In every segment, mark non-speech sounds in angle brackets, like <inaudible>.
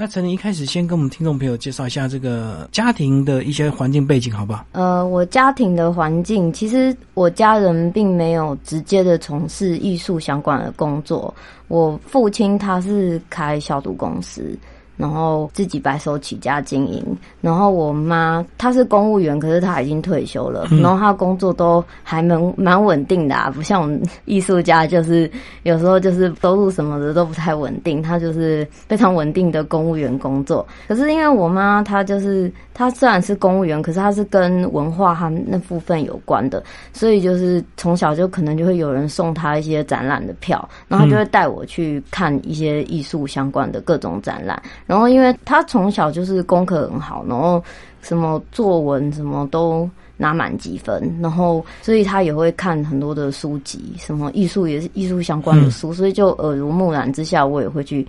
那陈琳一开始先跟我们听众朋友介绍一下这个家庭的一些环境背景，好不好？呃，我家庭的环境，其实我家人并没有直接的从事艺术相关的工作。我父亲他是开消毒公司。然后自己白手起家经营，然后我妈她是公务员，可是她已经退休了，然后她工作都还蛮蛮稳定的啊，不像我们艺术家，就是有时候就是收入什么的都不太稳定，她就是非常稳定的公务员工作。可是因为我妈她就是她虽然是公务员，可是她是跟文化和那部分有关的，所以就是从小就可能就会有人送她一些展览的票，然后就会带我去看一些艺术相关的各种展览。然后，因为他从小就是功课很好，然后什么作文什么都拿满积分，然后所以他也会看很多的书籍，什么艺术也是艺术相关的书，所以就耳濡目染之下，我也会去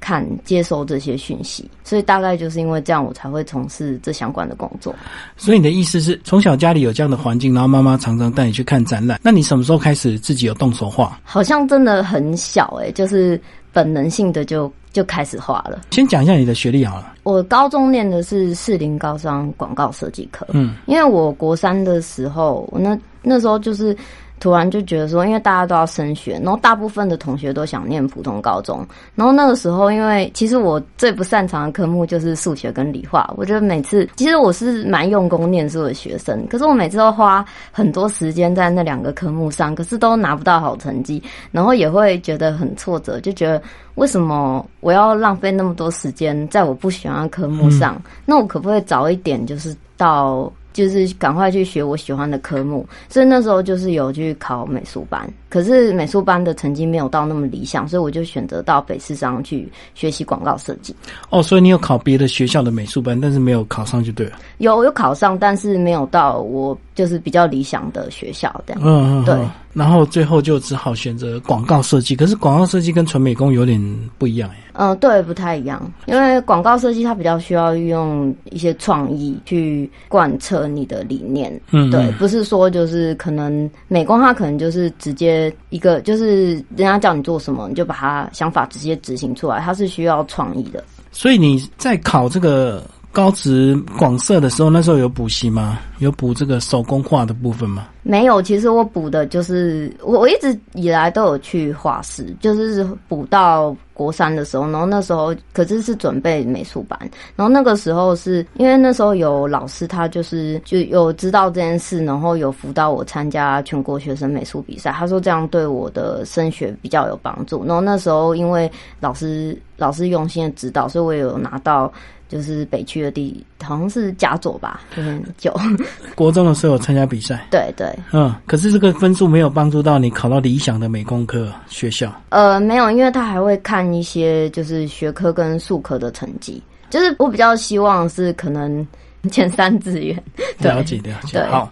看接收这些讯息。所以大概就是因为这样，我才会从事这相关的工作。所以你的意思是从小家里有这样的环境，然后妈妈常常带你去看展览，那你什么时候开始自己有动手画？好像真的很小哎，就是本能性的就。就开始画了。先讲一下你的学历好了。我高中念的是士林高商广告设计科。嗯，因为我国三的时候，那那时候就是。突然就觉得说，因为大家都要升学，然后大部分的同学都想念普通高中。然后那个时候，因为其实我最不擅长的科目就是数学跟理化。我觉得每次，其实我是蛮用功念书的学生，可是我每次都花很多时间在那两个科目上，可是都拿不到好成绩，然后也会觉得很挫折，就觉得为什么我要浪费那么多时间在我不喜欢的科目上？那我可不可以早一点就是到？就是赶快去学我喜欢的科目，所以那时候就是有去考美术班，可是美术班的成绩没有到那么理想，所以我就选择到北师商去学习广告设计。哦，所以你有考别的学校的美术班，但是没有考上就对了。有有考上，但是没有到我就是比较理想的学校这样。嗯嗯，对。然后最后就只好选择广告设计，可是广告设计跟纯美工有点不一样哎。嗯，对，不太一样，因为广告设计它比较需要运用一些创意去贯彻你的理念。嗯，对，不是说就是可能美工它可能就是直接一个就是人家叫你做什么，你就把它想法直接执行出来，它是需要创意的。所以你在考这个。高职广设的时候，那时候有补习吗？有补这个手工画的部分吗？没有，其实我补的就是我我一直以来都有去画室，就是补到国三的时候，然后那时候可是是准备美术班，然后那个时候是因为那时候有老师他就是就有知道这件事，然后有辅导我参加全国学生美术比赛，他说这样对我的升学比较有帮助。然后那时候因为老师老师用心的指导，所以我有拿到。就是北区的地，好像是甲佐吧，就很久。<laughs> 国中的时候有参加比赛，对对，嗯，可是这个分数没有帮助到你考到理想的美工科学校。呃，没有，因为他还会看一些就是学科跟术科的成绩，就是我比较希望是可能。<laughs> 前三志愿，<laughs> 了解了解。好，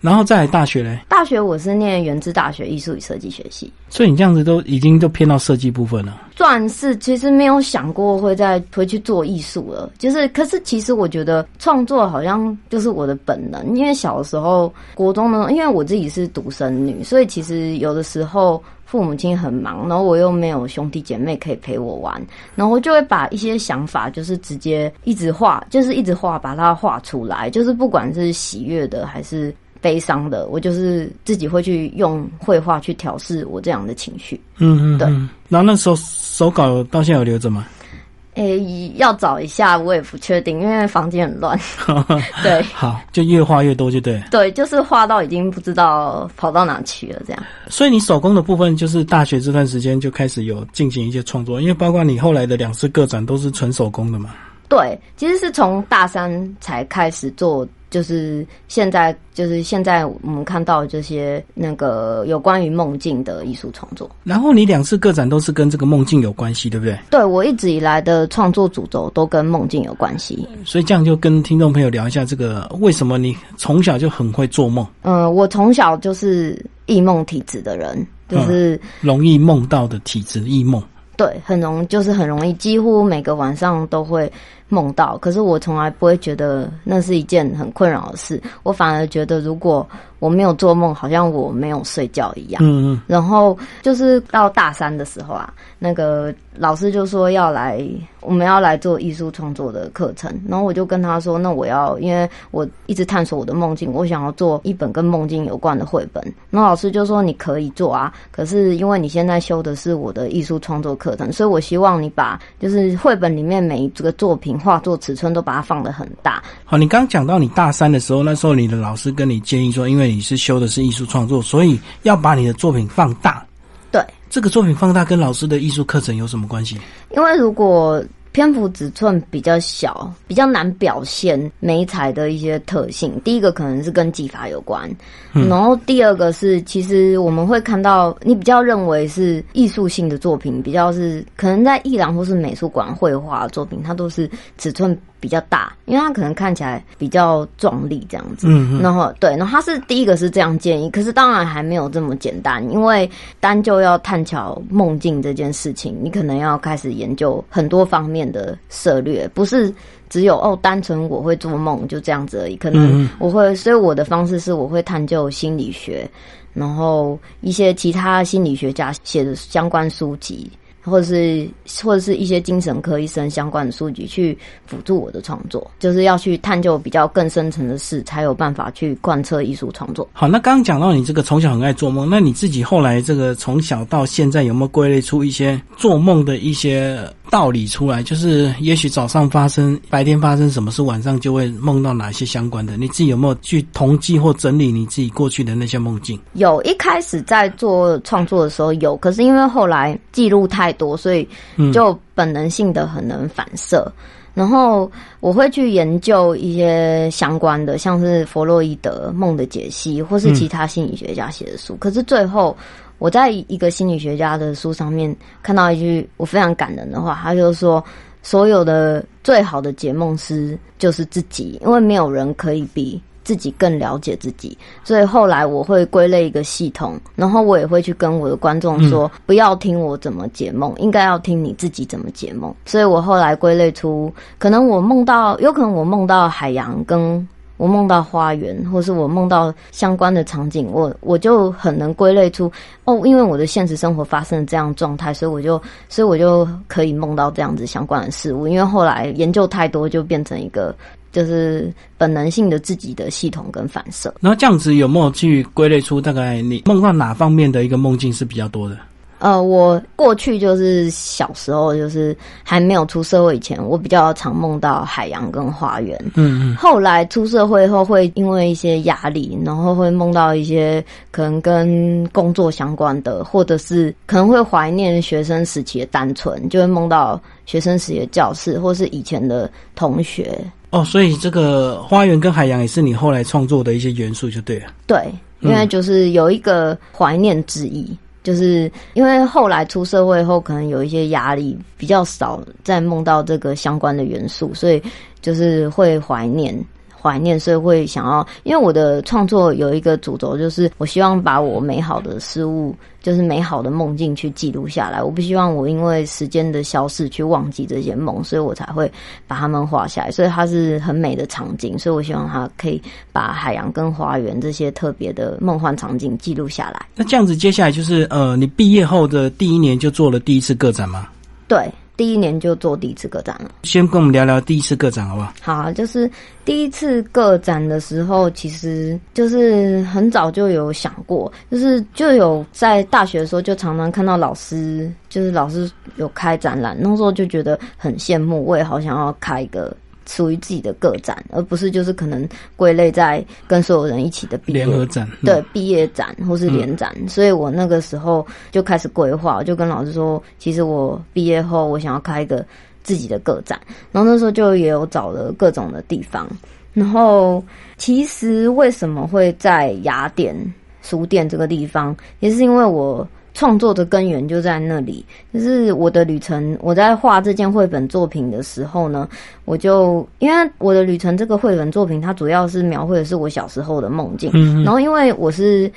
然后再大学嘞？大学我是念原知大学艺术与设计学系，所以你这样子都已经都偏到设计部分了。算是，其实没有想过会再回去做艺术了。就是，可是其实我觉得创作好像就是我的本能，因为小时候国中呢，因为我自己是独生女，所以其实有的时候。父母亲很忙，然后我又没有兄弟姐妹可以陪我玩，然后我就会把一些想法，就是直接一直画，就是一直画，把它画出来。就是不管是喜悦的还是悲伤的，我就是自己会去用绘画去调试我这样的情绪。嗯嗯，对。然后那时候手稿到现在有留着吗？诶，要找一下，我也不确定，因为房间很乱。<laughs> 对，<laughs> 好，就越画越多，就对。对，就是画到已经不知道跑到哪去了，这样。所以你手工的部分，就是大学这段时间就开始有进行一些创作，因为包括你后来的两次个展都是纯手工的嘛。对，其实是从大三才开始做。就是现在，就是现在我们看到这些那个有关于梦境的艺术创作。然后你两次个展都是跟这个梦境有关系，对不对？对，我一直以来的创作主轴都跟梦境有关系。所以这样就跟听众朋友聊一下，这个为什么你从小就很会做梦？嗯，我从小就是易梦体质的人，就是容易梦到的体质，易梦。对，很容就是很容易，几乎每个晚上都会梦到，可是我从来不会觉得那是一件很困扰的事，我反而觉得如果我没有做梦，好像我没有睡觉一样。嗯嗯，然后就是到大三的时候啊，那个老师就说要来，我们要来做艺术创作的课程。然后我就跟他说，那我要，因为我一直探索我的梦境，我想要做一本跟梦境有关的绘本。那老师就说你可以做啊，可是因为你现在修的是我的艺术创作课程，所以我希望你把就是绘本里面每一个作品画作尺寸都把它放得很大。好，你刚刚讲到你大三的时候，那时候你的老师跟你建议说，因为你是修的是艺术创作，所以要把你的作品放大。对，这个作品放大跟老师的艺术课程有什么关系？因为如果篇幅尺寸比较小，比较难表现美彩的一些特性。第一个可能是跟技法有关，然后第二个是，其实我们会看到你比较认为是艺术性的作品，比较是可能在艺廊或是美术馆绘画作品，它都是尺寸比较大，因为它可能看起来比较壮丽这样子。嗯嗯然后对，然后他是第一个是这样建议，可是当然还没有这么简单，因为单就要探巧梦境这件事情，你可能要开始研究很多方面的策略，不是只有哦单纯我会做梦就这样子而已，可能嗯我会，所以我的方式是我会探究心理学，然后一些其他心理学家写的相关书籍。或者是或者是一些精神科医生相关的书籍去辅助我的创作，就是要去探究比较更深层的事，才有办法去贯彻艺术创作。好，那刚刚讲到你这个从小很爱做梦，那你自己后来这个从小到现在有没有归类出一些做梦的一些道理出来？就是也许早上发生，白天发生什么事，晚上就会梦到哪些相关的？你自己有没有去统计或整理你自己过去的那些梦境？有一开始在做创作的时候有，可是因为后来记录太多，所以就本能性的很能反射。然后我会去研究一些相关的，像是弗洛伊德梦的解析，或是其他心理学家写的书。可是最后我在一个心理学家的书上面看到一句我非常感人的话，他就说：所有的最好的解梦师就是自己，因为没有人可以比。自己更了解自己，所以后来我会归类一个系统，然后我也会去跟我的观众说，不要听我怎么解梦，应该要听你自己怎么解梦。所以我后来归类出，可能我梦到，有可能我梦到海洋，跟我梦到花园，或是我梦到相关的场景，我我就很能归类出哦，因为我的现实生活发生了这样状态，所以我就所以我就可以梦到这样子相关的事物。因为后来研究太多，就变成一个。就是本能性的自己的系统跟反射，然后这样子有没有去归类出大概你梦到哪方面的一个梦境是比较多的？呃，我过去就是小时候，就是还没有出社会以前，我比较常梦到海洋跟花园。嗯嗯。后来出社会后，会因为一些压力，然后会梦到一些可能跟工作相关的，或者是可能会怀念学生时期的单纯，就会梦到学生时期的教室，或是以前的同学。哦，所以这个花园跟海洋也是你后来创作的一些元素，就对了。对，因为就是有一个怀念之意。就是因为后来出社会后，可能有一些压力，比较少再梦到这个相关的元素，所以就是会怀念。怀念，所以会想要，因为我的创作有一个主轴，就是我希望把我美好的事物，就是美好的梦境去记录下来。我不希望我因为时间的消逝去忘记这些梦，所以我才会把它们画下来。所以它是很美的场景，所以我希望它可以把海洋跟花园这些特别的梦幻场景记录下来。那这样子，接下来就是呃，你毕业后的第一年就做了第一次个展吗？对。第一年就做第一次个展了，先跟我们聊聊第一次个展好不好？好，就是第一次个展的时候，其实就是很早就有想过，就是就有在大学的时候就常常看到老师，就是老师有开展览，那时候就觉得很羡慕，我也好想要开一个。属于自己的个展，而不是就是可能归类在跟所有人一起的毕业联合展，对毕业展或是联展。所以我那个时候就开始规划，就跟老师说，其实我毕业后我想要开一个自己的个展。然后那时候就也有找了各种的地方。然后其实为什么会在雅典书店这个地方，也是因为我。创作的根源就在那里，就是我的旅程。我在画这件绘本作品的时候呢，我就因为我的旅程这个绘本作品，它主要是描绘的是我小时候的梦境。嗯，然后因为我是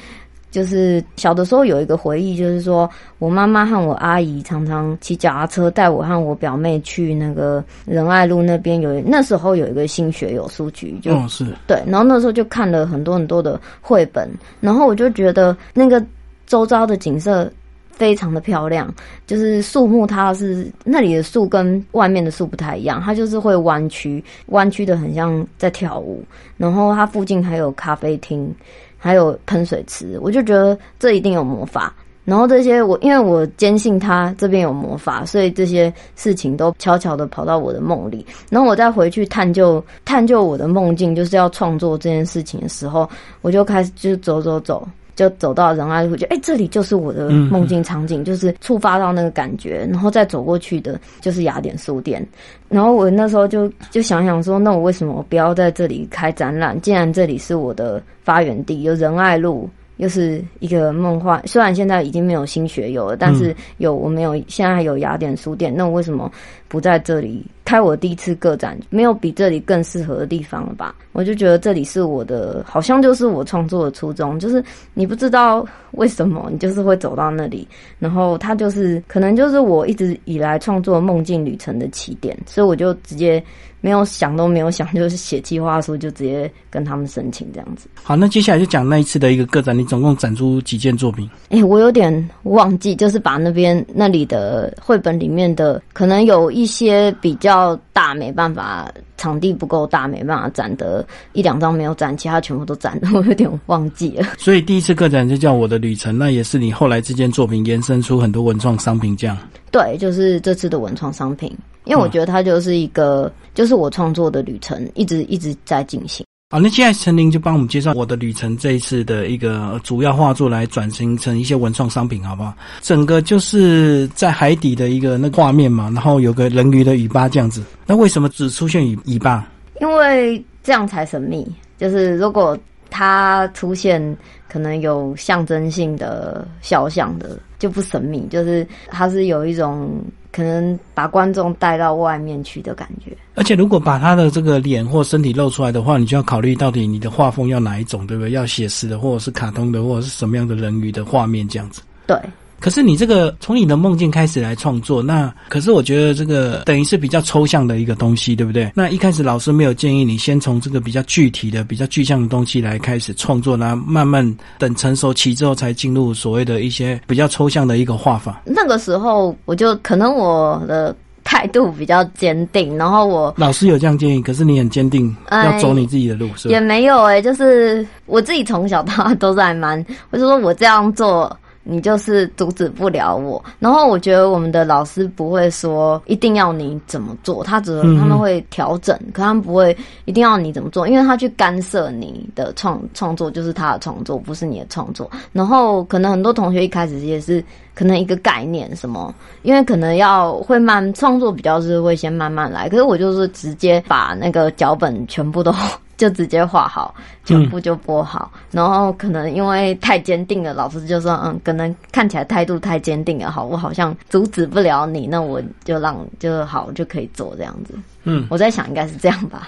就是小的时候有一个回忆，就是说我妈妈和我阿姨常常骑脚踏车带我和我表妹去那个仁爱路那边有那时候有一个新学友书局，就、哦是对，然后那时候就看了很多很多的绘本，然后我就觉得那个周遭的景色非常的漂亮，就是树木它是那里的树跟外面的树不太一样，它就是会弯曲，弯曲的很像在跳舞，然后它附近还有咖啡厅，还有喷水池，我就觉得这一定有魔法。然后这些我因为我坚信它这边有魔法，所以这些事情都悄悄的跑到我的梦里。然后我再回去探究探究我的梦境，就是要创作这件事情的时候，我就开始就走走走，就走到仁爱路，就哎、这里就是我的梦境场景，就是触发到那个感觉，然后再走过去的就是雅典书店。然后我那时候就就想想说，那我为什么不要在这里开展览？既然这里是我的发源地，有仁爱路。又是一个梦幻，虽然现在已经没有新学友了，但是有我没有现在还有雅典书店，那我为什么不在这里开我第一次个展？没有比这里更适合的地方了吧？我就觉得这里是我的，好像就是我创作的初衷，就是你不知道为什么你就是会走到那里，然后它就是可能就是我一直以来创作梦境旅程的起点，所以我就直接没有想都没有想，就是写计划书就直接跟他们申请这样子。好，那接下来就讲那一次的一个个展，你总共展出几件作品？哎、我有点忘记，就是把那边那里的绘本里面的，可能有一些比较大，没办法，场地不够大，没办法展的一两张没有展，其他全部都展了，我有点忘记了。<laughs> 所以第一次个展就叫我的旅程，那也是你后来这件作品延伸出很多文创商品这样。对，就是这次的文创商品，因为我觉得它就是一个，就是我创作的旅程，一直一直在进行。好，那现在陈琳就帮我们介绍我的旅程这一次的一个主要画作来转型成一些文创商品，好不好？整个就是在海底的一个那个画面嘛，然后有个人鱼的尾巴这样子。那为什么只出现尾尾巴？因为这样才神秘。就是如果它出现可能有象征性的肖像的，就不神秘。就是它是有一种可能把观众带到外面去的感觉。而且如果把他的这个脸或身体露出来的话，你就要考虑到底你的画风要哪一种，对不对？要写实的，或者是卡通的，或者是什么样的人鱼的画面这样子。对，可是你这个从你的梦境开始来创作，那可是我觉得这个等于是比较抽象的一个东西，对不对？那一开始老师没有建议你先从这个比较具体的、比较具象的东西来开始创作，然后慢慢等成熟期之后才进入所谓的一些比较抽象的一个画法。那个时候我就可能我的态度比较坚定，然后我老师有这样建议，可是你很坚定哎要走你自己的路，是也？没有诶、就是我自己从小到大都是还蛮，我就说我这样做。你就是阻止不了我，然后我觉得我们的老师不会说一定要你怎么做，他只他们会调整，可他们不会一定要你怎么做，因为他去干涉你的创 <laughs> 创作，就是他的创作，不是你的创作。然后可能很多同学一开始也是可能一个概念什么，因为可能要会慢创作比较是会先慢慢来，可是我就是直接把那个脚本全部都就直接画好，全部就播好，然后可能因为太坚定了，老师就说嗯，可能看起来态度太坚定了，好，我好像阻止不了你，那我就让就好就可以做这样子。嗯，我在想应该是这样吧。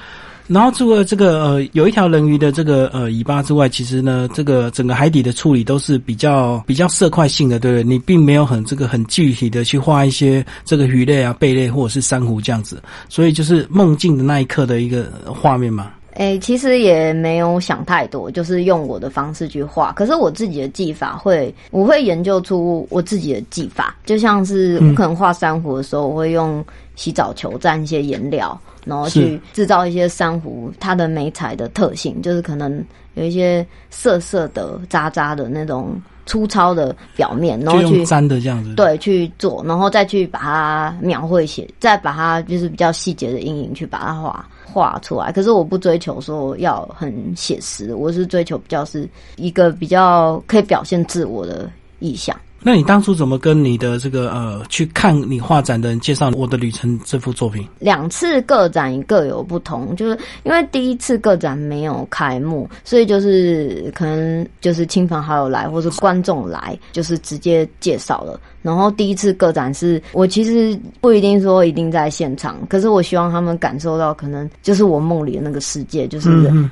然后除了这个呃有一条人鱼的这个呃尾巴之外，其实呢，这个整个海底的处理都是比较比较色块性的，对不对？你并没有很这个很具体的去画一些这个鱼类啊、贝类或者是珊瑚这样子，所以就是梦境的那一刻的一个画面嘛。诶、其实也没有想太多，就是用我的方式去画。可是我自己的技法会，我会研究出我自己的技法。就像是我可能画珊瑚的时候，我会用洗澡球蘸一些颜料，然后去制造一些珊瑚它的美彩的特性，就是可能有一些涩涩的、渣渣的那种粗糙的表面，然后去粘的这样子。，对，去做，然后再去把它描绘写，再把它就是比较细节的阴影去把它画画出来。可是我不追求说要很写实，我是追求比较是一个比较可以表现自我的意象。那你当初怎么跟你的这个呃去看你画展的人介绍《我的旅程》这幅作品？两次个展各有不同，就是因为第一次个展没有开幕，所以就是可能就是亲朋好友来或是观众来，就是直接介绍了。然后第一次个展是我其实不一定说一定在现场，可是我希望他们感受到可能就是我梦里的那个世界，就是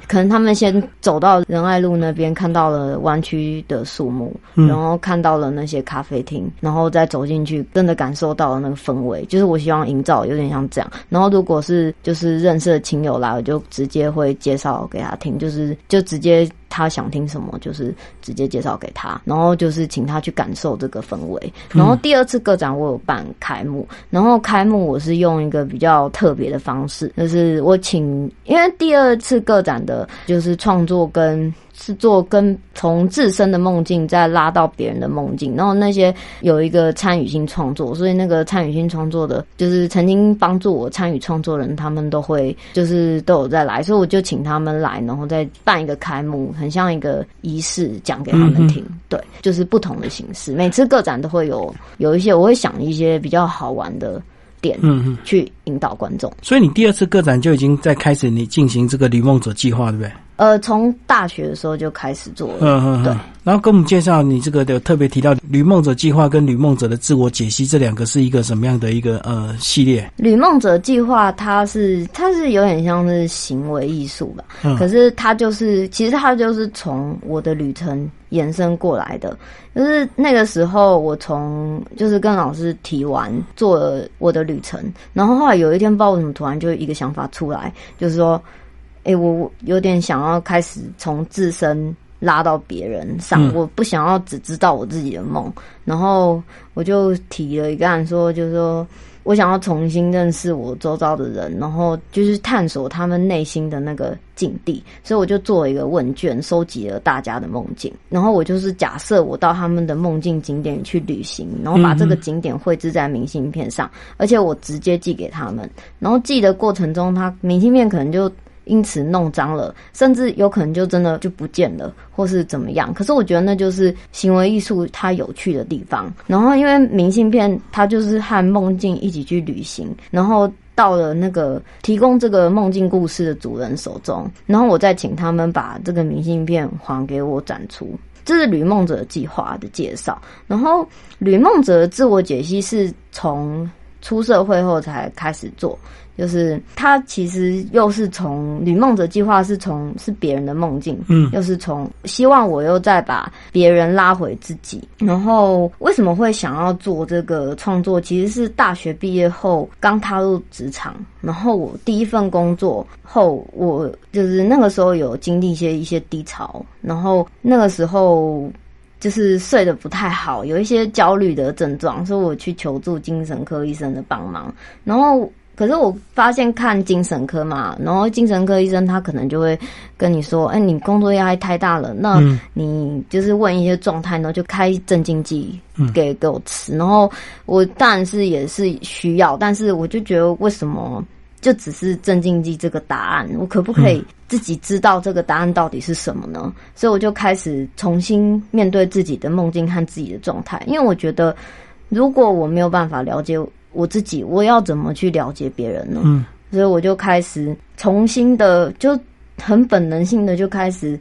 可能他们先走到仁爱路那边看到了湾区的树木，然后看到了那些咖啡厅，然后再走进去，真的感受到了那个氛围，就是我希望营造有点像这样。然后如果是就是认识的亲友来，我就直接会介绍给他听，就是就直接。他想听什么，就是直接介绍给他，然后就是请他去感受这个氛围。然后第二次个展我有办开幕，然后开幕我是用一个比较特别的方式，就是我请，因为第二次个展的就是创作跟。是做跟从自身的梦境再拉到别人的梦境，然后那些有一个参与性创作，所以那个参与性创作的，就是曾经帮助我参与创作人，他们都会就是都有在来，所以我就请他们来，然后再办一个开幕，很像一个仪式，讲给他们听。对，就是不同的形式，每次个展都会有有一些，我会想一些比较好玩的点，嗯嗯，去引导观众。所以你第二次个展就已经在开始你进行这个旅梦者计划，对不对？呃，从大学的时候就开始做了。嗯嗯，对。然后跟我们介绍你这个的特别提到“旅梦者计划”跟“旅梦者的自我解析”这两个是一个什么样的一个呃系列？旅梦者计划它是它是有点像是行为艺术吧，可是它就是其实它就是从我的旅程延伸过来的。就是那个时候我从就是跟老师提完做了我的旅程，然后后来有一天不知道为什么突然就一个想法出来，就是说。哎，我有点想要开始从自身拉到别人上，我不想要只知道我自己的梦，然后我就提了一个案，说就是说我想要重新认识我周遭的人，然后就是探索他们内心的那个境地，所以我就做了一个问卷，收集了大家的梦境，然后我就是假设我到他们的梦境景点去旅行，然后把这个景点绘制在明信片上，而且我直接寄给他们，然后寄的过程中，他明信片可能就。因此弄脏了，甚至有可能就真的就不见了，或是怎么样。可是我觉得那就是行为艺术它有趣的地方。然后因为明信片它就是和梦境一起去旅行，然后到了那个提供这个梦境故事的主人手中，然后我再请他们把这个明信片还给我展出。这是吕梦者计划的介绍。然后吕梦者的自我解析是从出社会后才开始做。就是他其实又是从旅梦者计划是从是别人的梦境，嗯，又是从希望我又再把别人拉回自己。然后为什么会想要做这个创作？其实是大学毕业后刚踏入职场，然后我第一份工作后，我就是那个时候有经历一些一些低潮，然后那个时候就是睡得不太好，有一些焦虑的症状，所以我去求助精神科医生的帮忙，然后。可是我发现看精神科嘛，然后精神科医生他可能就会跟你说：“哎，你工作压力太大了，那你就是问一些状态，然后就开镇静剂给给我吃。”然后我当然是也是需要，但是我就觉得为什么就只是镇静剂这个答案？我可不可以自己知道这个答案到底是什么呢？所以我就开始重新面对自己的梦境和自己的状态，因为我觉得如果我没有办法了解。我自己我要怎么去了解别人呢？嗯，所以我就开始重新的，就很本能性的就开始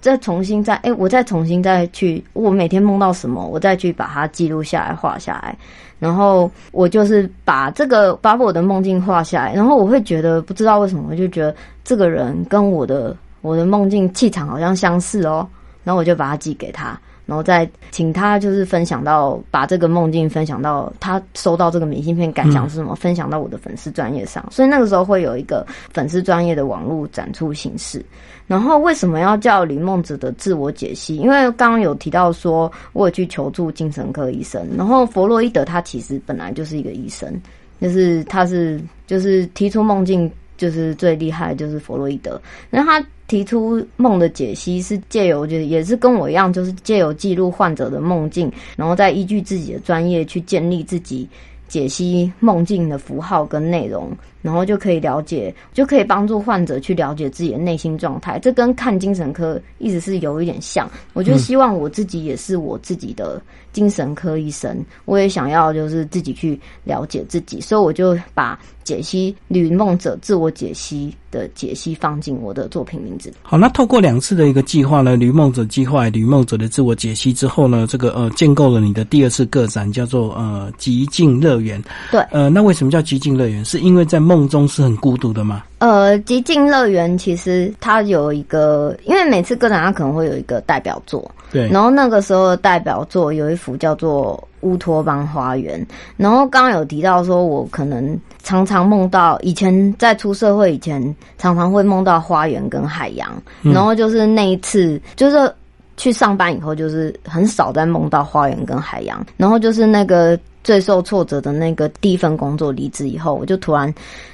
再重新再哎，我再重新再去，我每天梦到什么，我再去把它记录下来、画下来，然后我就是把这个把我的梦境画下来，然后我会觉得不知道为什么，我就觉得这个人跟我的我的梦境气场好像相似哦，然后我就把它寄给他。然后再请他就是分享到把这个梦境分享到他收到这个明信片感想是什么，分享到我的粉丝专业上。所以那个时候会有一个粉丝专业的网络展出形式。然后为什么要叫李梦子的自我解析？因为刚刚有提到说我有去求助精神科医生，然后弗洛伊德他其实本来就是一个医生，就是他是就是提出梦境就是最厉害就是弗洛伊德，那他。提出梦的解析是借由，就是也是跟我一样，就是借由记录患者的梦境，然后再依据自己的专业去建立自己解析梦境的符号跟内容，然后就可以了解，就可以帮助患者去了解自己的内心状态。这跟看精神科一直是有一点像。我就希望我自己也是我自己的精神科医生，我也想要就是自己去了解自己，所以我就把解析吕梦者自我解析的解析放进我的作品名字。好，那透过两次的一个计划呢，吕梦者计划、吕梦者的自我解析之后呢，这个呃建构了你的第二次个展，叫做呃极境乐园。对，呃，那为什么叫极境乐园？是因为在梦中是很孤独的吗？呃，极境乐园其实它有一个，因为每次个展它可能会有一个代表作，对，然后那个时候的代表作有一幅叫做《乌托邦花园》，然后刚刚有提到说，我可能常常梦到以前在出社会以前，常常会梦到花园跟海洋，然后就是那一次就是去上班以后，就是很少在梦到花园跟海洋，然后就是那个。最受挫折的那个第一份工作离职以后，我就突然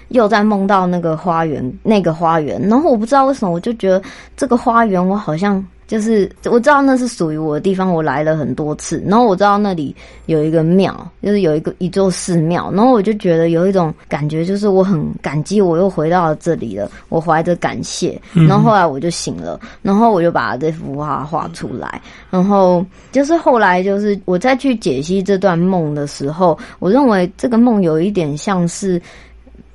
又在梦到那个花园，那个花园。然后我不知道为什么，我就觉得这个花园，我好像。就是我知道那是属于我的地方，我来了很多次，然后我知道那里有一个庙，就是有一个一座寺庙，然后我就觉得有一种感觉，就是我很感激，我又回到了这里了，我怀着感谢，然后后来我就醒了，然后我就把这幅画画出来，然后就是后来就是我再去解析这段梦的时候，我认为这个梦有一点像是，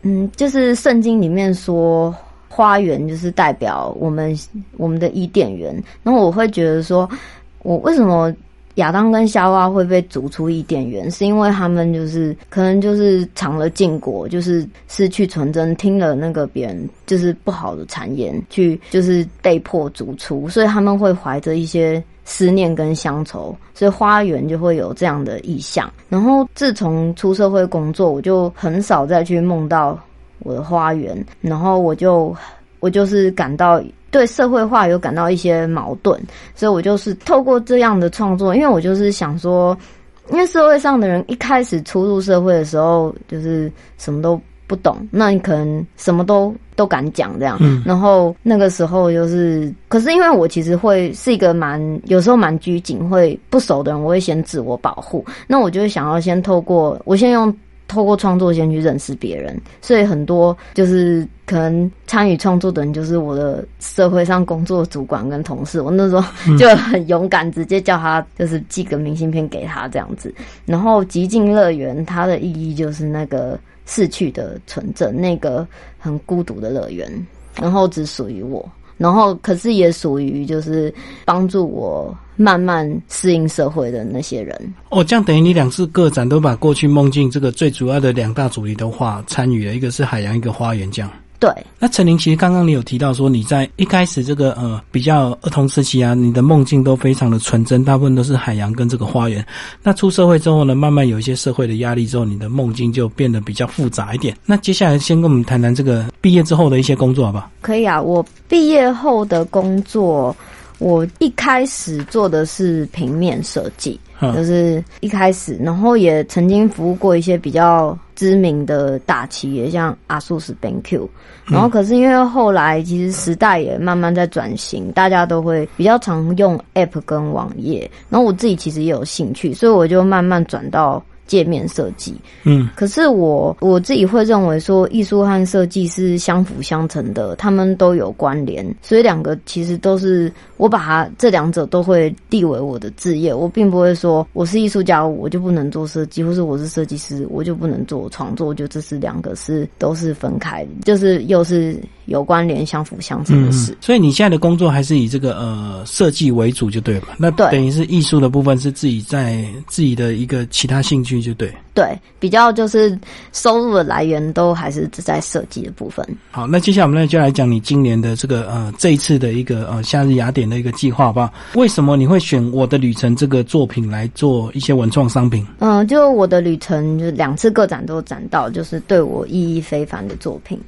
嗯，就是圣经里面说。花园就是代表我们我们的伊甸园，然后我会觉得说，我为什么亚当跟夏娃会被逐出伊甸园，是因为他们就是可能就是尝了禁果，就是失去纯真，听了那个别人就是不好的谗言，去就是被迫逐出，所以他们会怀着一些思念跟乡愁，所以花园就会有这样的意象。然后自从出社会工作，我就很少再去梦到。我的花园，然后我就我就是感到对社会化有感到一些矛盾，所以我就是透过这样的创作，因为我就是想说，因为社会上的人一开始初入社会的时候，就是什么都不懂，那你可能什么都都敢讲这样，然后那个时候就是，可是因为我其实会是一个蛮有时候蛮拘谨，会不熟的人，我会先自我保护，那我就会想要先透过我先用。透过创作先去认识别人，所以很多就是可能参与创作的人，就是我的社会上工作主管跟同事。我那时候就很勇敢，直接叫他就是寄个明信片给他这样子。然后极尽乐园它的意义就是那个逝去的纯真，那个很孤独的乐园，然后只属于我。然后，可是也属于就是帮助我慢慢适应社会的那些人。哦，这样等于你两次个展都把过去梦境这个最主要的两大主题的话参与了，一个是海洋，一个花园，这样。对，那陈琳，其实刚刚你有提到说你在一开始这个呃比较儿童时期啊，你的梦境都非常的纯真，大部分都是海洋跟这个花园。那出社会之后呢，慢慢有一些社会的压力之后，你的梦境就变得比较复杂一点。那接下来先跟我们谈谈这个毕业之后的一些工作，好不好？可以啊，我毕业后的工作，我一开始做的是平面设计。就是一开始，然后也曾经服务过一些比较知名的大企业，像阿苏斯、BenQ。然后，可是因为后来其实时代也慢慢在转型，大家都会比较常用 App 跟网页。然后我自己其实也有兴趣，所以我就慢慢转到。界面设计，嗯，可是我我自己会认为说，艺术和设计是相辅相成的，他们都有关联，所以两个其实都是我把它这两者都会立为我的职业，我并不会说我是艺术家我就不能做设计，或是我是设计师我就不能做创作，我觉得这是两个是都是分开的，就是又是有关联、相辅相成的事。所以你现在的工作还是以这个呃设计为主就对了，那等于是艺术的部分是自己在自己的一个其他兴趣。就对，对，比较就是收入的来源都还是只在设计的部分。好，那接下来我们呢就来讲你今年的这个呃这一次的一个呃夏日雅典的一个计划吧。为什么你会选我的旅程这个作品来做一些文创商品？嗯，就我的旅程，就两次个展都展到，就是对我意义非凡的作品。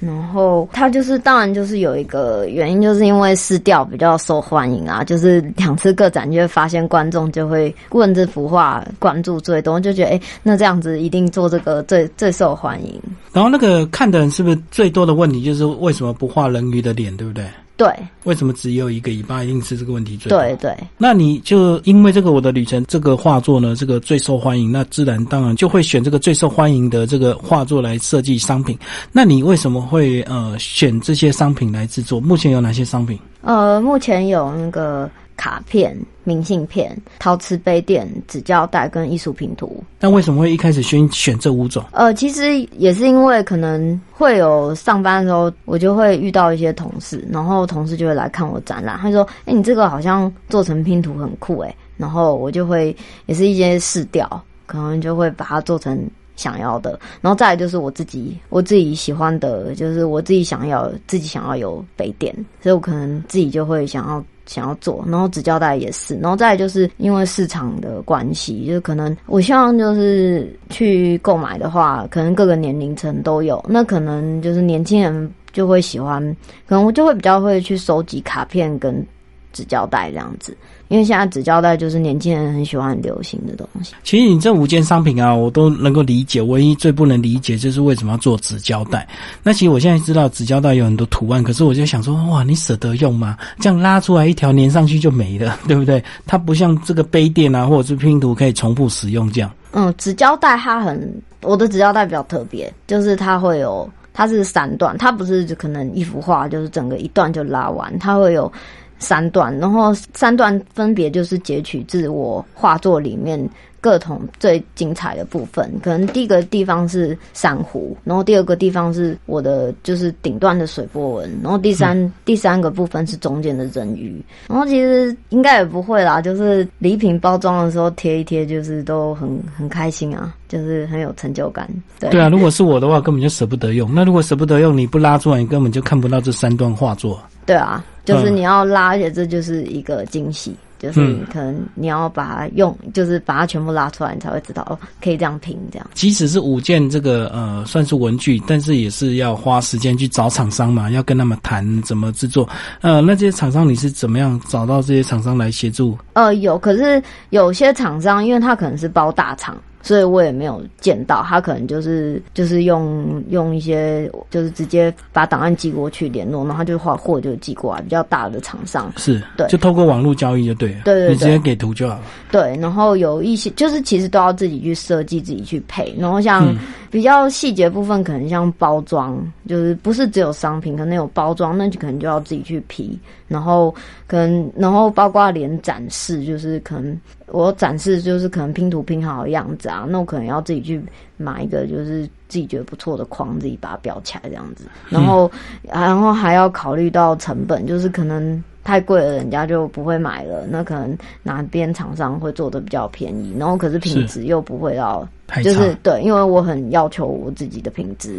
然后它就是，当然就是有一个原因，就是因为撕掉比较受欢迎啊。就是两次个展就会发现观众就会问这幅画关注最多，就觉得哎，那这样子一定做这个最最受欢迎。然后那个看的人是不是最多的问题就是为什么不画人鱼的脸，对不对？对为什么只有一个尾巴？一定是这个问题最。对对，那你就因为这个我的旅程这个画作呢，这个最受欢迎，那自然当然就会选这个最受欢迎的这个画作来设计商品。那你为什么会呃选这些商品来制作？目前有哪些商品？呃，目前有那个卡片、明信片、陶瓷杯垫、纸胶带跟艺术拼图。那为什么会一开始选选这五种？呃，其实也是因为可能会有上班的时候，我就会遇到一些同事，然后同事就会来看我展览，他说：“哎、你这个好像做成拼图很酷哎。”然后我就会也是一些试调，可能就会把它做成想要的，然后再来就是我自己我自己喜欢的，就是我自己想要自己想要有杯垫，所以我可能自己就会想要想要做，然后纸胶带也是，然后再就是因为市场的关系，就可能我希望就是去购买的话，可能各个年龄层都有，那可能就是年轻人就会喜欢，可能我就会比较会去收集卡片跟纸胶带这样子，因为现在纸胶带就是年轻人很喜欢很流行的东西。其实你这五件商品啊，我都能够理解。唯一最不能理解就是为什么要做纸胶带。那其实我现在知道纸胶带有很多图案，可是我就想说，哇，你舍得用吗？这样拉出来一条粘上去就没了，<laughs> 对不对？它不像这个杯垫啊，或者是拼图可以重复使用这样。嗯，纸胶带它很，我的纸胶带比较特别，就是它会有，它是三段，它不是可能一幅画就是整个一段就拉完，它会有三段，然后三段分别就是截取自我画作里面各种最精彩的部分。可能第一个地方是珊瑚，然后第二个地方是我的就是顶端的水波纹，然后第三、第三个部分是中间的人鱼。然后其实应该也不会啦，就是礼品包装的时候贴一贴，就是都很很开心啊，就是很有成就感。对对啊，如果是我的话，根本就舍不得用。那如果舍不得用，你不拉出来，你根本就看不到这三段画作。对啊，就是你要拉，而且这就是一个惊喜。就是你可能你要把它用，就是把它全部拉出来，你才会知道哦，可以这样拼这样。即使是五件这个呃算是文具，但是也是要花时间去找厂商嘛，要跟他们谈怎么制作。呃，那这些厂商你是怎么样找到这些厂商来协助？呃，有，可是有些厂商，因为他可能是包大厂。所以我也没有见到他，可能就是就是用用一些就是直接把档案寄过去联络，然后他就画货就寄过来，比较大的厂商。是对，就透过网络交易就对了，对对对，你直接给图就好了。对，然后有一些就是其实都要自己去设计，自己去配，然后像比较细节部分，可能像包装，就是不是只有商品，可能有包装，那就可能就要自己去批，然后可能然后包括连展示，就是可能我展示就是可能拼图拼好的样子啊，那我可能要自己去买一个就是自己觉得不错的框，自己把它裱起来这样子，然后、然后还要考虑到成本，就是可能。太贵了，人家就不会买了。那可能哪边厂商会做的比较便宜，然后可是品质又不会到，就是对，因为我很要求我自己的品质，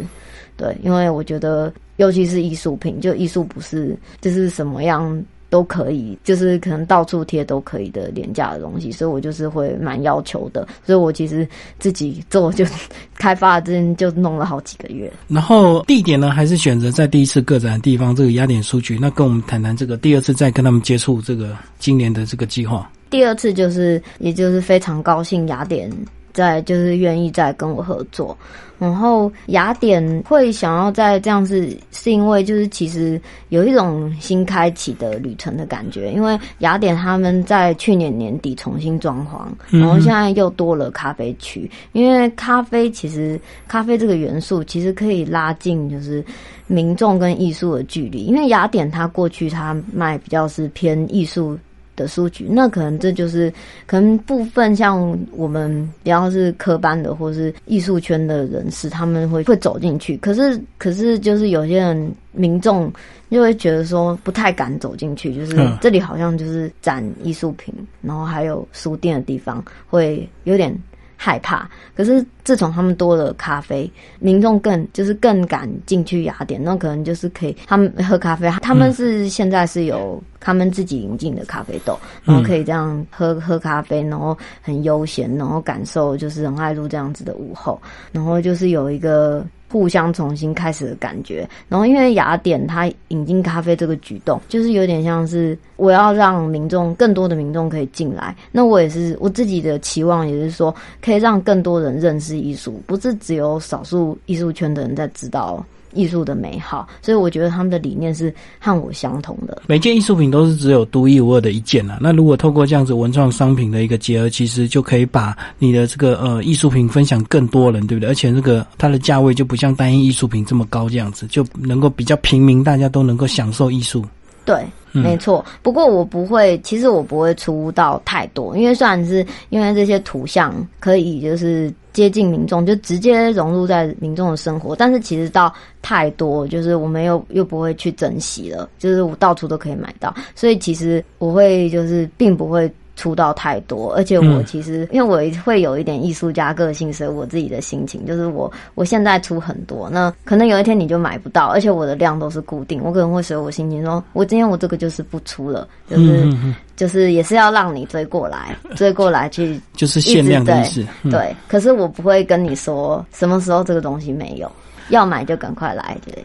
对，因为我觉得尤其是艺术品，就艺术不是就是什么样都可以，就是可能到处贴都可以的廉价的东西，所以我就是会蛮要求的。所以我其实自己做就开发之前就弄了好几个月。然后地点呢，还是选择在第一次个展的地方，这个雅典书局。那跟我们谈谈这个第二次再跟他们接触这个今年的这个计划。第二次就是，也就是非常高兴雅典在就是愿意再跟我合作。然后雅典会想要再这样子是因为就是其实有一种新开启的旅程的感觉，因为雅典他们在去年年底重新装潢，然后现在又多了咖啡区，因为咖啡其实咖啡这个元素其实可以拉近就是民众跟艺术的距离，因为雅典它过去它卖比较是偏艺术。的书局，那可能这就是可能部分像我们比较是科班的或是艺术圈的人士，他们会会走进去。可是可是就是有些人民众就会觉得说不太敢走进去，就是这里好像就是展艺术品，然后还有书店的地方，会有点。害怕，可是自从他们多了咖啡，民众更就是更敢进去雅典，那可能就是可以他们喝咖啡，他们是现在是有他们自己引进的咖啡豆，然后可以这样喝喝咖啡，然后很悠闲，然后感受就是仁爱路这样子的午后，然后就是有一个。互相重新开始的感觉，然后因为雅典它引进咖啡这个举动，就是有点像是我要让民众更多的民众可以进来，那我也是我自己的期望，也是说可以让更多人认识艺术，不是只有少数艺术圈的人在知道艺术的美好，所以我觉得他们的理念是和我相同的。每件艺术品都是只有独一无二的一件啊。那如果透过这样子文创商品的一个结合，其实就可以把你的这个呃艺术品分享更多人，对不对？而且这个它的价位就不像单一艺术品这么高，这样子就能够比较平民，大家都能够享受艺术。对，没错。不过我不会，其实我不会出到太多，因为虽然是因为这些图像可以就是接近民众，就直接融入在民众的生活，但是其实到太多，就是我们又又不会去珍惜了，就是我到处都可以买到，所以其实我会就是并不会。出到太多，而且我其实因为我会有一点艺术家个性，所以我自己的心情就是我我现在出很多，那可能有一天你就买不到，而且我的量都是固定，我可能会随我心情说，我今天我这个就是不出了，就是就是也是要让你追过来，追过来去 <laughs> 就是限量的意思，对。可是我不会跟你说什么时候这个东西没有，要买就赶快来，对。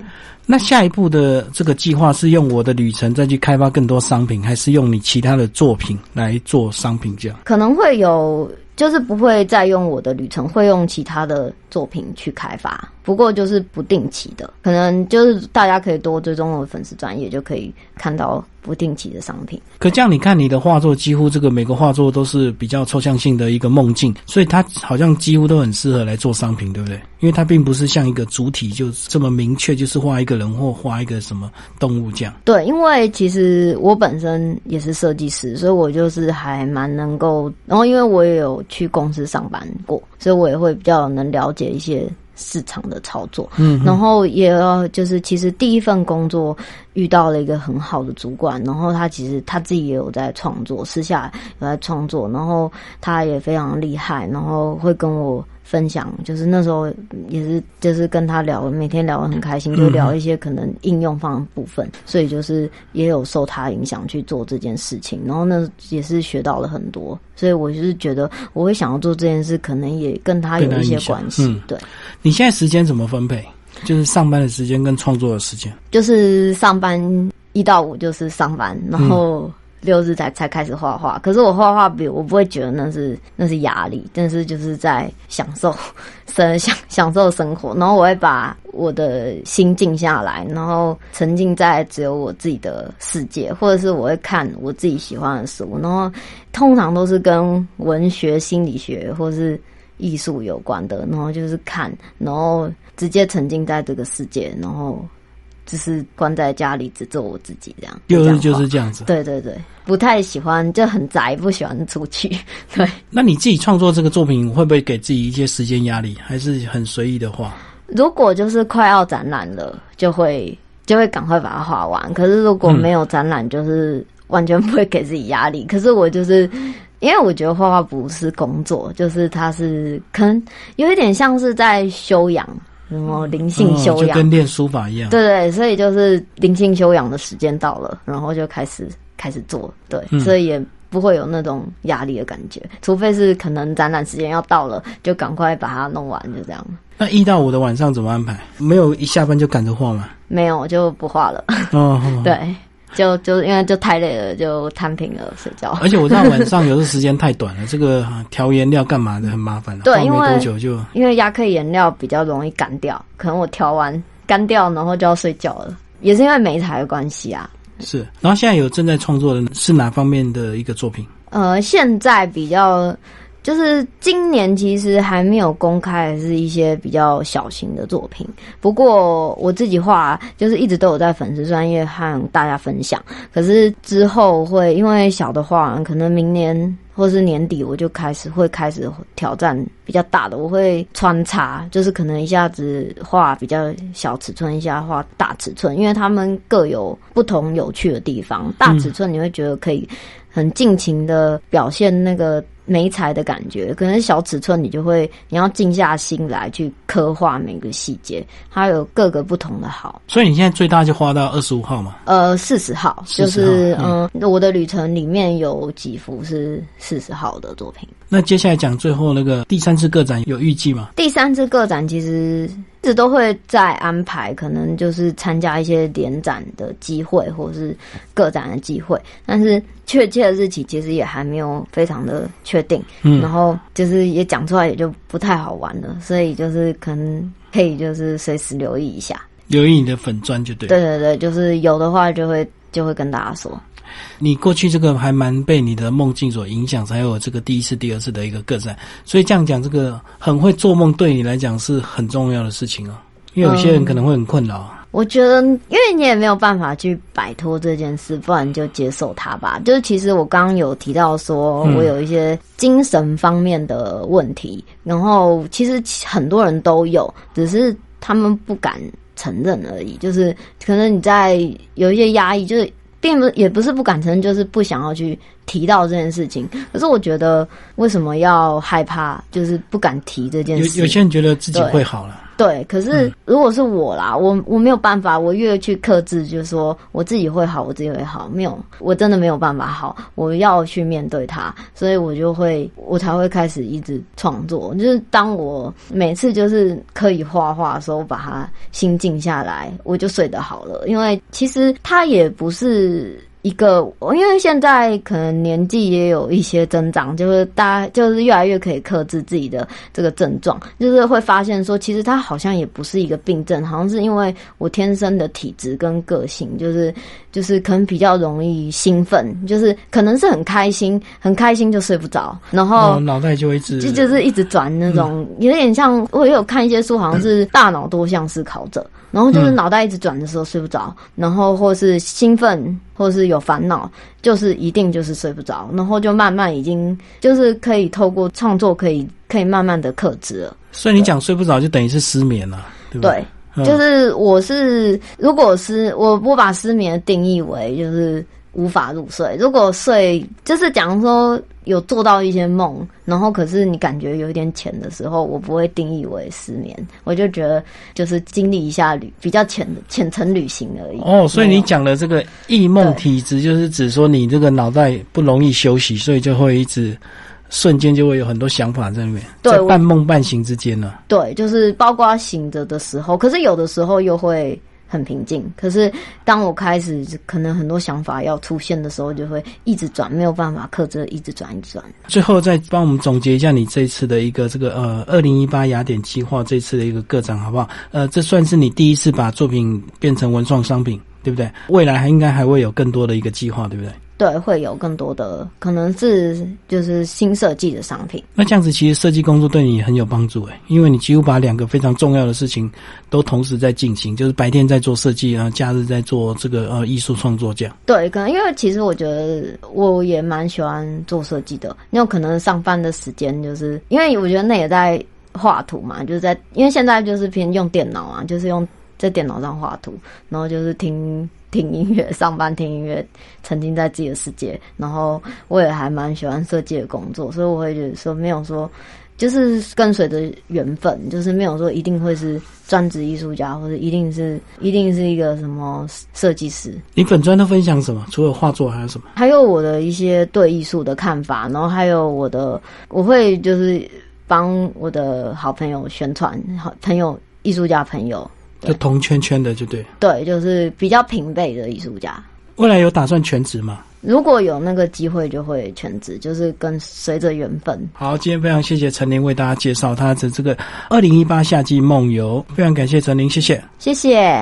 那下一步的这个计划是用我的旅程再去开发更多商品，还是用你其他的作品来做商品？这样可能会有，就是不会再用我的旅程，会用其他的作品去开发。不过就是不定期的，可能就是大家可以多追踪我的粉丝专业，就可以看到不定期的商品。可这样你看，你的画作几乎这个每个画作都是比较抽象性的一个梦境，所以它好像几乎都很适合来做商品，对不对？因为它并不是像一个主体就这么明确，就是画一个人或画一个什么动物这样。对，因为其实我本身也是设计师，所以我就是还蛮能够，然后因为我也有去公司上班过，所以我也会比较能了解一些。市场的操作，嗯，然后也要就是其实第一份工作遇到了一个很好的主管，然后他其实他自己也有在创作，私下有在创作，然后他也非常厉害，然后会跟我。分享就是那时候也是就是跟他聊，每天聊得很开心，就聊一些可能应用方部分，所以就是也有受他影响去做这件事情，然后呢也是学到了很多，所以我就是觉得我会想要做这件事，可能也跟他有一些关系。对，你现在时间怎么分配？就是上班的时间跟创作的时间？就是上班一到五就是上班，然后。六日才才开始画画，可是我画画比我不会觉得那是那是压力，但是就是在享受 <laughs> 生享享受生活，然后我会把我的心静下来，然后沉浸在只有我自己的世界，或者是我会看我自己喜欢的书，然后通常都是跟文学、心理学或是艺术有关的，然后就是看，然后直接沉浸在这个世界，然后。只是关在家里，只做我自己这样。就是就是这样子。对对对，不太喜欢，就很宅，不喜欢出去。<laughs> 对。那你自己创作这个作品，会不会给自己一些时间压力？还是很随意的画？如果就是快要展览了，就会就会赶快把它画完。可是如果没有展览，就是完全不会给自己压力。可是我就是因为我觉得画画不是工作，就是它是可能有一点像是在修养。什么灵性修养，就跟练书法一样。对对，所以就是灵性修养的时间到了，然后就开始开始做。对，所以也不会有那种压力的感觉，除非是可能展览时间要到了，就赶快把它弄完，就这样。那一到五的晚上怎么安排？没有一下班就赶着画吗？没有，就不画了。哦，<laughs> 对。就就因为就太累了，就摊平了睡觉。而且我知道晚上有的时间太短了，这个调颜料干嘛的很麻烦。对，因为多久就因为亚克颜料比较容易干掉，可能我调完干掉，然后就要睡觉了。也是因为美材的关系啊。是，然后现在有正在创作的是哪方面的一个作品？呃，现在比较。就是今年其实还没有公开，是一些比较小型的作品。不过我自己画，就是一直都有在粉丝专业和大家分享。可是之后会因为小的画，可能明年或是年底我就开始会开始挑战比较大的。我会穿插，就是可能一下子画比较小尺寸，一下画大尺寸，因为他们各有不同有趣的地方。大尺寸你会觉得可以很尽情的表现那个。没才的感觉，可能小尺寸你就会，你要静下心来去刻画每个细节，它有各个不同的好。所以你现在最大就画到二十五号嘛？呃，四十号，就是嗯，我的旅程里面有几幅是四十号的作品。那接下来讲最后那个第三次个展有预计吗？第三次个展其实。一直都会在安排，可能就是参加一些联展的机会，或是个展的机会，但是确切的日期其实也还没有非常的确定。嗯，然后就是也讲出来也就不太好玩了，所以就是可能可以就是随时留意一下。留意你的粉砖就对。对对对，就是有的话就会就会跟大家说。你过去这个还蛮被你的梦境所影响，才有这个第一次、第二次的一个个展。所以这样讲，这个很会做梦对你来讲是很重要的事情哦。因为有些人可能会很困扰。我觉得，因为你也没有办法去摆脱这件事，不然就接受它吧。就是其实我刚刚有提到说，我有一些精神方面的问题，然后其实很多人都有，只是他们不敢承认而已。就是可能你在有一些压抑，就是并不也不是不敢承认，就是不想要去提到这件事情。可是我觉得，为什么要害怕？就是不敢提这件事。有有些人觉得自己会好了。对，可是如果是我啦，我我没有办法，我越去克制，就是说我自己会好，我自己会好，没有，我真的没有办法好，我要去面对它，所以我就会，我才会开始一直创作。就是当我每次就是可以画画的时候，把它心静下来，我就睡得好了。因为其实它也不是。一个，因为现在可能年纪也有一些增长，就是大家就是越来越可以克制自己的这个症状，就是会发现说，其实它好像也不是一个病症，好像是因为我天生的体质跟个性，就是就是可能比较容易兴奋，就是可能是很开心，很开心就睡不着，然后脑袋就一直就就是一直转那种，有点像我也有看一些书，好像是大脑多项思考者。然后就是脑袋一直转的时候睡不着，然后或是兴奋，或是有烦恼，就是一定就是睡不着，然后就慢慢已经就是可以透过创作可以可以慢慢的克制了。所以你讲睡不着就等于是失眠了，对不对？对，就是我是如果是我我把失眠定义为就是无法入睡，如果睡就是假如说。有做到一些梦，然后可是你感觉有一点浅的时候，我不会定义为失眠，我就觉得就是经历一下旅比较浅的浅层旅行而已。哦，所以你讲的这个异梦体质，就是指说你这个脑袋不容易休息，所以就会一直瞬间就会有很多想法在里面，在半梦半醒之间呢。对，就是包括醒着的时候，可是有的时候又会。很平静，可是当我开始可能很多想法要出现的时候，就会一直转，没有办法克制，一直转，一直转。最后再帮我们总结一下你这次的一个这个呃二零一八雅典计划这次的一个个展好不好？呃，这算是你第一次把作品变成文创商品，对不对？未来还应该还会有更多的一个计划，对不对？对，会有更多的可能是就是新设计的商品。那这样子，其实设计工作对你很有帮助诶，因为你几乎把两个非常重要的事情都同时在进行，就是白天在做设计，然后假日在做这个呃艺术创作这样。对，可能因为其实我觉得我也蛮喜欢做设计的，因为可能上班的时间就是因为我觉得那也在画图嘛，就是在因为现在就是偏用电脑啊，就是用在电脑上画图，然后就是听。<laughs> 听音乐，上班听音乐，沉浸在自己的世界。然后我也还蛮喜欢设计的工作，所以我会觉得说，没有说就是跟随着缘分，就是没有说一定会是专职艺术家，或者一定是 <laughs> 一定是一个什么设计师。你本专都分享什么？除了画作还有什么？还有我的一些对艺术的看法，然后还有我的，我会就是帮我的好朋友宣传，好朋友艺术家朋友。就同圈圈的就对，对，就是比较平辈的艺术家。未来有打算全职吗？如果有那个机会，就会全职，就是跟随着缘分。好，今天非常谢谢陈琳为大家介绍他的这个二零一八夏季梦游，非常感谢陈琳，谢谢，谢谢。